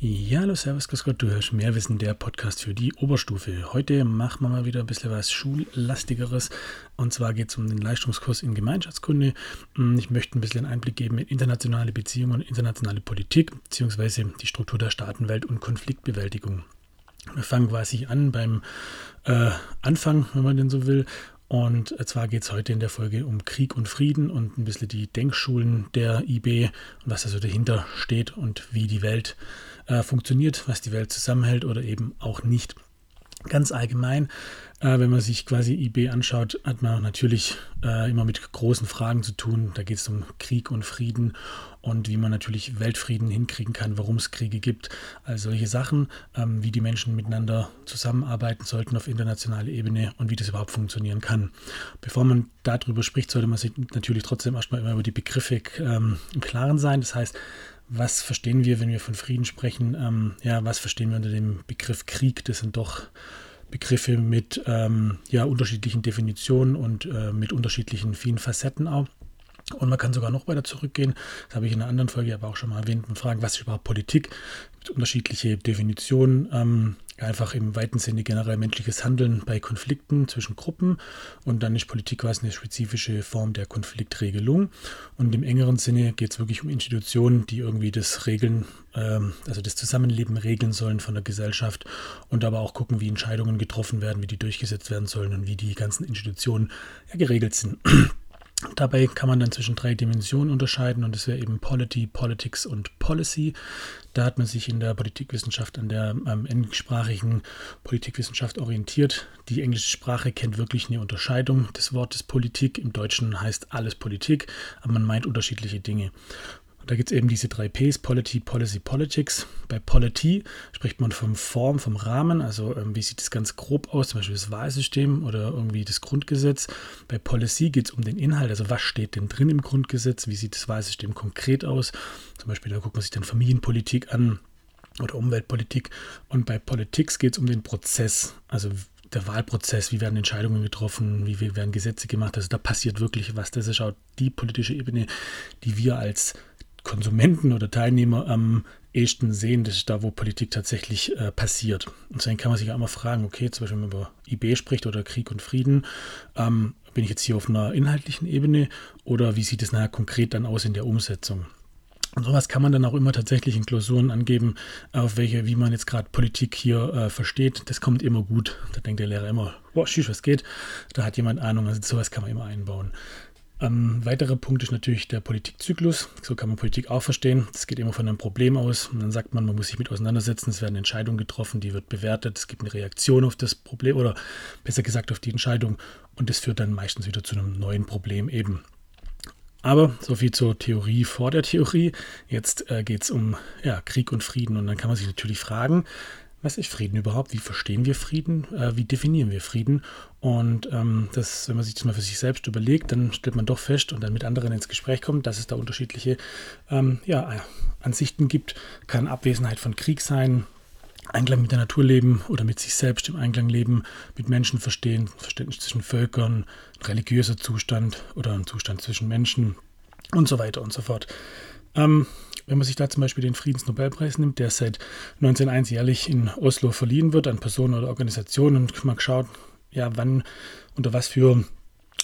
Ja, hallo, servus, grüß Gott, du hörst mehr Wissen, der Podcast für die Oberstufe. Heute machen wir mal wieder ein bisschen was Schullastigeres und zwar geht es um den Leistungskurs in Gemeinschaftskunde. Hm, ich möchte ein bisschen einen Einblick geben in internationale Beziehungen und internationale Politik beziehungsweise die Struktur der Staatenwelt und Konfliktbewältigung. Wir fangen quasi an beim äh, Anfang, wenn man denn so will, und zwar geht es heute in der Folge um Krieg und Frieden und ein bisschen die Denkschulen der IB und was also dahinter steht und wie die Welt äh, funktioniert, was die Welt zusammenhält oder eben auch nicht. Ganz allgemein, äh, wenn man sich quasi IB anschaut, hat man natürlich äh, immer mit großen Fragen zu tun. Da geht es um Krieg und Frieden und wie man natürlich Weltfrieden hinkriegen kann, warum es Kriege gibt. Also solche Sachen, ähm, wie die Menschen miteinander zusammenarbeiten sollten auf internationaler Ebene und wie das überhaupt funktionieren kann. Bevor man darüber spricht, sollte man sich natürlich trotzdem erstmal immer über die Begriffe ähm, im Klaren sein. Das heißt, was verstehen wir, wenn wir von Frieden sprechen? Ähm, ja, was verstehen wir unter dem Begriff Krieg? Das sind doch Begriffe mit ähm, ja, unterschiedlichen Definitionen und äh, mit unterschiedlichen vielen Facetten auch. Und man kann sogar noch weiter zurückgehen, das habe ich in einer anderen Folge aber auch schon mal erwähnt, und fragen, was ist überhaupt Politik? Es gibt unterschiedliche Definitionen. Ähm, einfach im weiten Sinne generell menschliches Handeln bei Konflikten zwischen Gruppen und dann ist Politik quasi eine spezifische Form der Konfliktregelung und im engeren Sinne geht es wirklich um Institutionen, die irgendwie das Regeln, ähm, also das Zusammenleben regeln sollen von der Gesellschaft und aber auch gucken, wie Entscheidungen getroffen werden, wie die durchgesetzt werden sollen und wie die ganzen Institutionen ja, geregelt sind. Dabei kann man dann zwischen drei Dimensionen unterscheiden und das wäre eben Polity, Politics und Policy. Da hat man sich in der Politikwissenschaft an der ähm, englischsprachigen Politikwissenschaft orientiert. Die englische Sprache kennt wirklich eine Unterscheidung des Wortes Politik. Im Deutschen heißt alles Politik, aber man meint unterschiedliche Dinge. Da gibt es eben diese drei Ps, Polity, Policy, Politics. Bei Polity spricht man von Form, vom Rahmen, also ähm, wie sieht das ganz grob aus, zum Beispiel das Wahlsystem oder irgendwie das Grundgesetz. Bei Policy geht es um den Inhalt, also was steht denn drin im Grundgesetz, wie sieht das Wahlsystem konkret aus. Zum Beispiel, da guckt man sich dann Familienpolitik an oder Umweltpolitik. Und bei Politics geht es um den Prozess, also der Wahlprozess, wie werden Entscheidungen getroffen, wie werden Gesetze gemacht. Also da passiert wirklich was. Das ist auch die politische Ebene, die wir als Konsumenten oder Teilnehmer am ehesten sehen, das ist da, wo Politik tatsächlich äh, passiert. Und deswegen kann man sich auch immer fragen, okay, zum Beispiel wenn man über IB spricht oder Krieg und Frieden, ähm, bin ich jetzt hier auf einer inhaltlichen Ebene oder wie sieht es nachher konkret dann aus in der Umsetzung? Und sowas kann man dann auch immer tatsächlich in Klausuren angeben, auf welche, wie man jetzt gerade Politik hier äh, versteht. Das kommt immer gut. Da denkt der Lehrer immer, boah, schisch, was geht? Da hat jemand Ahnung. Also sowas kann man immer einbauen. Ein weiterer Punkt ist natürlich der Politikzyklus. So kann man Politik auch verstehen. Das geht immer von einem Problem aus. Und dann sagt man, man muss sich mit auseinandersetzen. Es werden Entscheidungen getroffen, die wird bewertet. Es gibt eine Reaktion auf das Problem oder besser gesagt auf die Entscheidung. Und das führt dann meistens wieder zu einem neuen Problem eben. Aber soviel zur Theorie vor der Theorie. Jetzt äh, geht es um ja, Krieg und Frieden. Und dann kann man sich natürlich fragen, was ist Frieden überhaupt? Wie verstehen wir Frieden? Äh, wie definieren wir Frieden? Und ähm, das, wenn man sich das mal für sich selbst überlegt, dann stellt man doch fest und dann mit anderen ins Gespräch kommt, dass es da unterschiedliche ähm, ja, Ansichten gibt. Kann Abwesenheit von Krieg sein, Einklang mit der Natur leben oder mit sich selbst im Einklang leben, mit Menschen verstehen, Verständnis zwischen Völkern, religiöser Zustand oder ein Zustand zwischen Menschen und so weiter und so fort. Ähm, wenn man sich da zum Beispiel den Friedensnobelpreis nimmt, der seit 1901 jährlich in Oslo verliehen wird an Personen oder Organisationen und man schaut, ja, wann, unter was für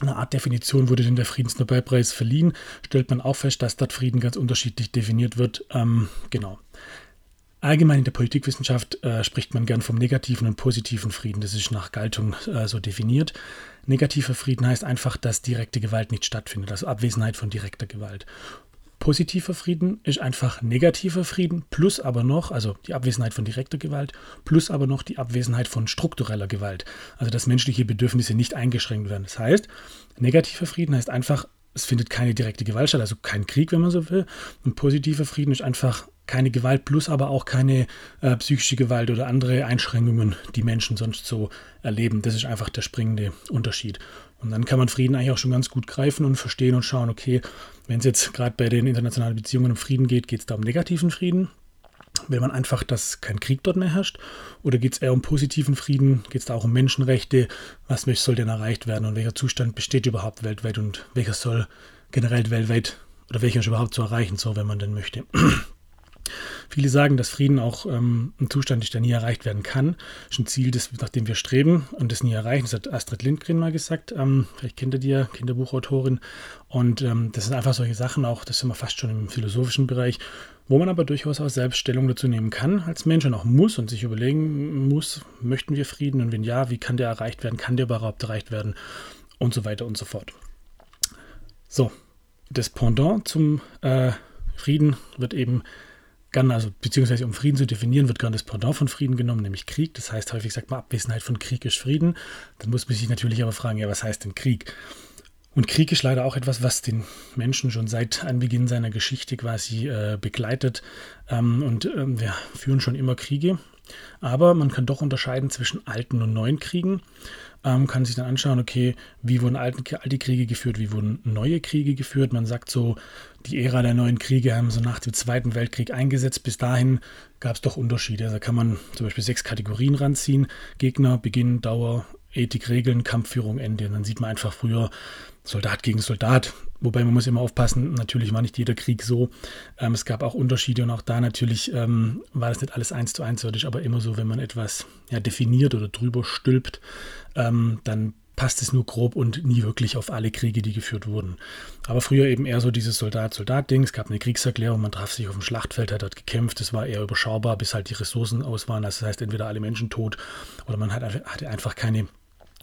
eine Art Definition wurde denn der Friedensnobelpreis verliehen, stellt man auch fest, dass dort Frieden ganz unterschiedlich definiert wird. Ähm, genau. Allgemein in der Politikwissenschaft äh, spricht man gern vom negativen und positiven Frieden. Das ist nach Galtung äh, so definiert. Negativer Frieden heißt einfach, dass direkte Gewalt nicht stattfindet, also Abwesenheit von direkter Gewalt. Positiver Frieden ist einfach negativer Frieden, plus aber noch, also die Abwesenheit von direkter Gewalt, plus aber noch die Abwesenheit von struktureller Gewalt. Also dass menschliche Bedürfnisse nicht eingeschränkt werden. Das heißt, negativer Frieden heißt einfach, es findet keine direkte Gewalt statt, also kein Krieg, wenn man so will. Und positiver Frieden ist einfach keine Gewalt, plus aber auch keine äh, psychische Gewalt oder andere Einschränkungen, die Menschen sonst so erleben. Das ist einfach der springende Unterschied. Und dann kann man Frieden eigentlich auch schon ganz gut greifen und verstehen und schauen, okay, wenn es jetzt gerade bei den internationalen Beziehungen um Frieden geht, geht es da um negativen Frieden. Will man einfach, dass kein Krieg dort mehr herrscht? Oder geht es eher um positiven Frieden? Geht es da auch um Menschenrechte? Was soll denn erreicht werden und welcher Zustand besteht überhaupt weltweit und welcher soll generell weltweit oder welcher ist überhaupt zu erreichen, so wenn man denn möchte? Viele sagen, dass Frieden auch ähm, ein Zustand ist, der nie erreicht werden kann. Das ist ein Ziel, das, nach dem wir streben und das nie erreichen. Das hat Astrid Lindgren mal gesagt. Ähm, vielleicht kennt ihr die ja, Kinderbuchautorin. Und ähm, das sind einfach solche Sachen, auch das sind wir fast schon im philosophischen Bereich, wo man aber durchaus auch Selbststellung dazu nehmen kann als Mensch und auch muss und sich überlegen muss, möchten wir Frieden und wenn ja, wie kann der erreicht werden, kann der überhaupt erreicht werden und so weiter und so fort. So, das Pendant zum äh, Frieden wird eben gern, also beziehungsweise um Frieden zu definieren, wird gern das Pendant von Frieden genommen, nämlich Krieg. Das heißt, häufig sagt man Abwesenheit von Krieg ist Frieden. Dann muss man sich natürlich aber fragen, ja, was heißt denn Krieg? Und Krieg ist leider auch etwas, was den Menschen schon seit Anbeginn seiner Geschichte quasi äh, begleitet. Ähm, und ähm, wir führen schon immer Kriege. Aber man kann doch unterscheiden zwischen alten und neuen Kriegen ähm, kann sich dann anschauen, okay, wie wurden alte, alte Kriege geführt, wie wurden neue Kriege geführt. Man sagt so, die Ära der neuen Kriege haben so nach dem Zweiten Weltkrieg eingesetzt. Bis dahin gab es doch Unterschiede. Also kann man zum Beispiel sechs Kategorien ranziehen. Gegner, Beginn, Dauer, Ethik, Regeln, Kampfführung, Ende. Und dann sieht man einfach früher Soldat gegen Soldat. Wobei man muss immer aufpassen, natürlich war nicht jeder Krieg so. Ähm, es gab auch Unterschiede und auch da natürlich ähm, war das nicht alles eins zu eins aber immer so, wenn man etwas ja, definiert oder drüber stülpt, ähm, dann passt es nur grob und nie wirklich auf alle Kriege, die geführt wurden. Aber früher eben eher so dieses Soldat-Soldat-Ding. Es gab eine Kriegserklärung, man traf sich auf dem Schlachtfeld, hat dort gekämpft. Es war eher überschaubar, bis halt die Ressourcen aus waren. Das heißt, entweder alle Menschen tot oder man hatte einfach keine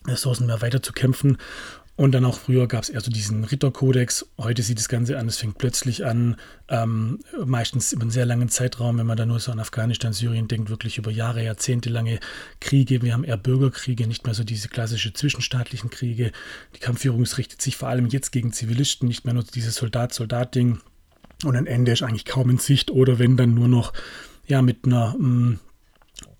Ressourcen mehr weiter zu kämpfen. Und dann auch früher gab es eher so diesen Ritterkodex. Heute sieht das Ganze an, es fängt plötzlich an, ähm, meistens über einen sehr langen Zeitraum, wenn man da nur so an Afghanistan, Syrien denkt, wirklich über Jahre, Jahrzehnte lange Kriege. Wir haben eher Bürgerkriege, nicht mehr so diese klassische zwischenstaatlichen Kriege. Die Kampfführung richtet sich vor allem jetzt gegen Zivilisten, nicht mehr nur dieses Soldat-Soldat-Ding. Und ein Ende ist eigentlich kaum in Sicht oder wenn dann nur noch ja, mit einer mh, mm,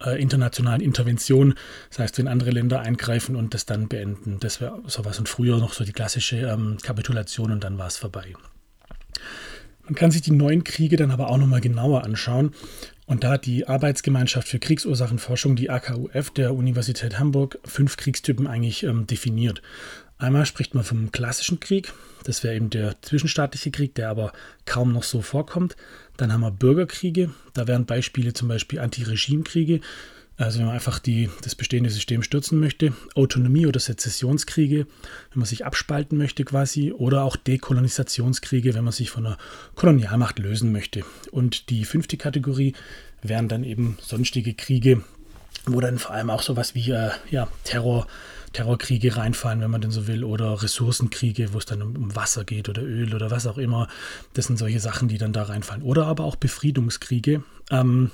äh, internationalen Intervention. Das heißt, wenn andere Länder eingreifen und das dann beenden. Das wäre sowas. Und früher noch so die klassische ähm, Kapitulation und dann war es vorbei. Man kann sich die neuen Kriege dann aber auch nochmal genauer anschauen. Und da hat die Arbeitsgemeinschaft für Kriegsursachenforschung, die AKUF der Universität Hamburg, fünf Kriegstypen eigentlich ähm, definiert. Einmal spricht man vom klassischen Krieg, das wäre eben der zwischenstaatliche Krieg, der aber kaum noch so vorkommt. Dann haben wir Bürgerkriege, da wären Beispiele zum Beispiel Anti-Regime-Kriege, also wenn man einfach die, das bestehende System stürzen möchte, Autonomie- oder Sezessionskriege, wenn man sich abspalten möchte quasi, oder auch Dekolonisationskriege, wenn man sich von einer Kolonialmacht lösen möchte. Und die fünfte Kategorie wären dann eben sonstige Kriege, wo dann vor allem auch sowas wie äh, ja, Terror, Terrorkriege reinfallen, wenn man denn so will, oder Ressourcenkriege, wo es dann um Wasser geht oder Öl oder was auch immer. Das sind solche Sachen, die dann da reinfallen. Oder aber auch Befriedungskriege, ähm,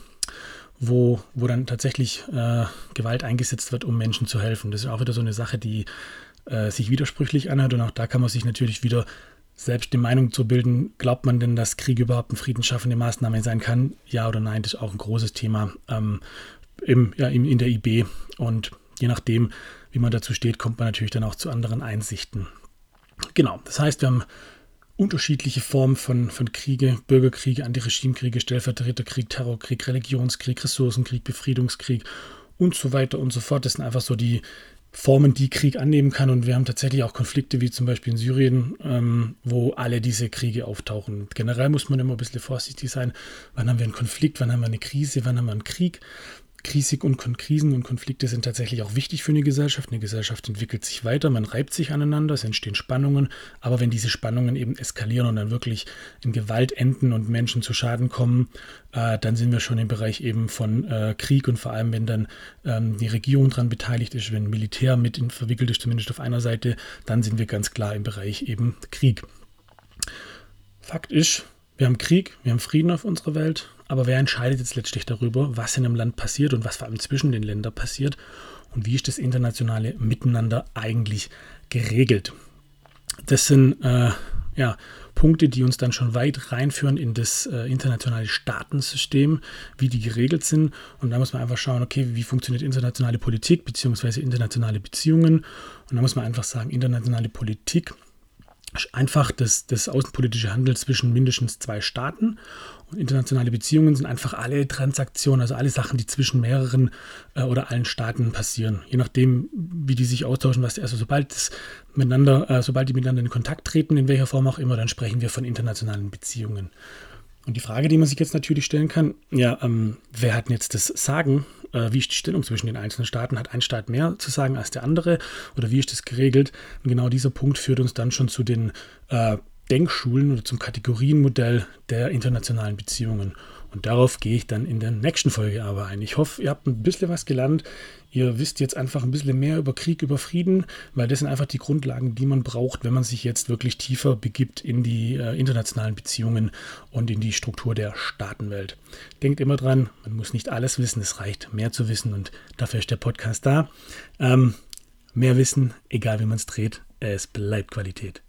wo, wo dann tatsächlich äh, Gewalt eingesetzt wird, um Menschen zu helfen. Das ist auch wieder so eine Sache, die äh, sich widersprüchlich anhört. Und auch da kann man sich natürlich wieder selbst die Meinung zu bilden, glaubt man denn, dass Krieg überhaupt eine friedensschaffende Maßnahme sein kann? Ja oder nein, das ist auch ein großes Thema ähm, im, ja, in der IB. Und je nachdem, wie man dazu steht, kommt man natürlich dann auch zu anderen Einsichten. Genau, das heißt, wir haben unterschiedliche Formen von, von Kriege, Bürgerkriege, Antiregimekriege, Stellvertreterkrieg, Terrorkrieg, Religionskrieg, Ressourcenkrieg, Befriedungskrieg und so weiter und so fort. Das sind einfach so die Formen, die Krieg annehmen kann. Und wir haben tatsächlich auch Konflikte, wie zum Beispiel in Syrien, ähm, wo alle diese Kriege auftauchen. Generell muss man immer ein bisschen vorsichtig sein. Wann haben wir einen Konflikt, wann haben wir eine Krise, wann haben wir einen Krieg? Krisik und Krisen und Konflikte sind tatsächlich auch wichtig für eine Gesellschaft. Eine Gesellschaft entwickelt sich weiter, man reibt sich aneinander, es entstehen Spannungen, aber wenn diese Spannungen eben eskalieren und dann wirklich in Gewalt enden und Menschen zu Schaden kommen, äh, dann sind wir schon im Bereich eben von äh, Krieg und vor allem, wenn dann ähm, die Regierung daran beteiligt ist, wenn Militär mit verwickelt ist, zumindest auf einer Seite, dann sind wir ganz klar im Bereich eben Krieg. Fakt ist, wir haben Krieg, wir haben Frieden auf unserer Welt, aber wer entscheidet jetzt letztlich darüber, was in einem Land passiert und was vor allem zwischen den Ländern passiert und wie ist das internationale Miteinander eigentlich geregelt? Das sind äh, ja, Punkte, die uns dann schon weit reinführen in das äh, internationale Staatensystem, wie die geregelt sind. Und da muss man einfach schauen, okay, wie funktioniert internationale Politik bzw. internationale Beziehungen. Und da muss man einfach sagen, internationale Politik einfach das, das außenpolitische Handeln zwischen mindestens zwei Staaten. Und internationale Beziehungen sind einfach alle Transaktionen, also alle Sachen, die zwischen mehreren äh, oder allen Staaten passieren. Je nachdem, wie die sich austauschen, was also sobald das miteinander, äh, sobald die miteinander in Kontakt treten, in welcher Form auch immer, dann sprechen wir von internationalen Beziehungen. Und die Frage, die man sich jetzt natürlich stellen kann, ja, ähm, wer hat denn jetzt das Sagen? Äh, wie ist die Stellung zwischen den einzelnen Staaten? Hat ein Staat mehr zu sagen als der andere? Oder wie ist das geregelt? Und genau dieser Punkt führt uns dann schon zu den äh, Denkschulen oder zum Kategorienmodell der internationalen Beziehungen. Und darauf gehe ich dann in der nächsten Folge aber ein. Ich hoffe, ihr habt ein bisschen was gelernt. Ihr wisst jetzt einfach ein bisschen mehr über Krieg, über Frieden, weil das sind einfach die Grundlagen, die man braucht, wenn man sich jetzt wirklich tiefer begibt in die äh, internationalen Beziehungen und in die Struktur der Staatenwelt. Denkt immer dran, man muss nicht alles wissen, es reicht mehr zu wissen und dafür ist der Podcast da. Ähm, mehr Wissen, egal wie man es dreht, es bleibt Qualität.